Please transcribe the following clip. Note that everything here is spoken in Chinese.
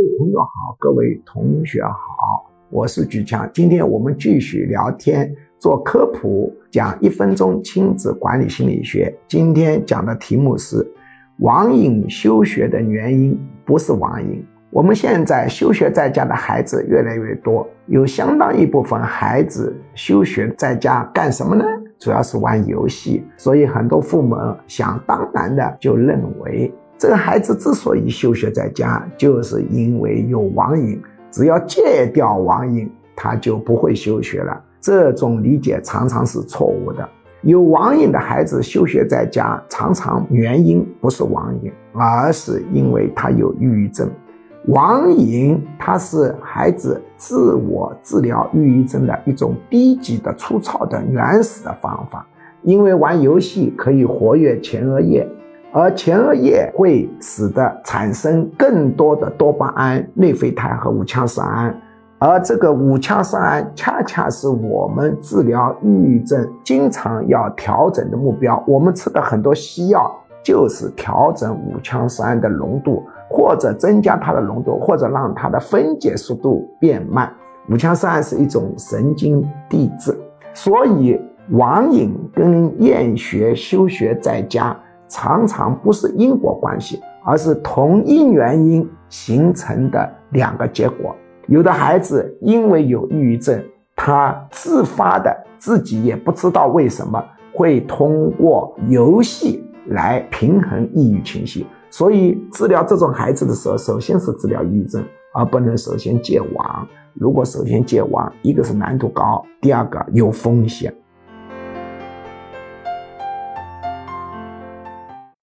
各位朋友好，各位同学好，我是举强。今天我们继续聊天，做科普，讲一分钟亲子管理心理学。今天讲的题目是网瘾休学的原因，不是网瘾。我们现在休学在家的孩子越来越多，有相当一部分孩子休学在家干什么呢？主要是玩游戏。所以很多父母想当然的就认为。这个孩子之所以休学在家，就是因为有网瘾。只要戒掉网瘾，他就不会休学了。这种理解常常是错误的。有网瘾的孩子休学在家，常常原因不是网瘾，而是因为他有抑郁症。网瘾它是孩子自我治疗抑郁症的一种低级的、粗糙的、原始的方法。因为玩游戏可以活跃前额叶。而前额叶会使得产生更多的多巴胺、内啡肽和五羟色胺，而这个五羟色胺恰恰是我们治疗抑郁症经常要调整的目标。我们吃的很多西药就是调整五羟色胺的浓度，或者增加它的浓度，或者让它的分解速度变慢。五羟色胺是一种神经递质，所以网瘾跟厌学、休学在家。常常不是因果关系，而是同一原因形成的两个结果。有的孩子因为有抑郁症，他自发的自己也不知道为什么会通过游戏来平衡抑郁情绪。所以治疗这种孩子的时候，首先是治疗抑郁症，而不能首先戒网。如果首先戒网，一个是难度高，第二个有风险。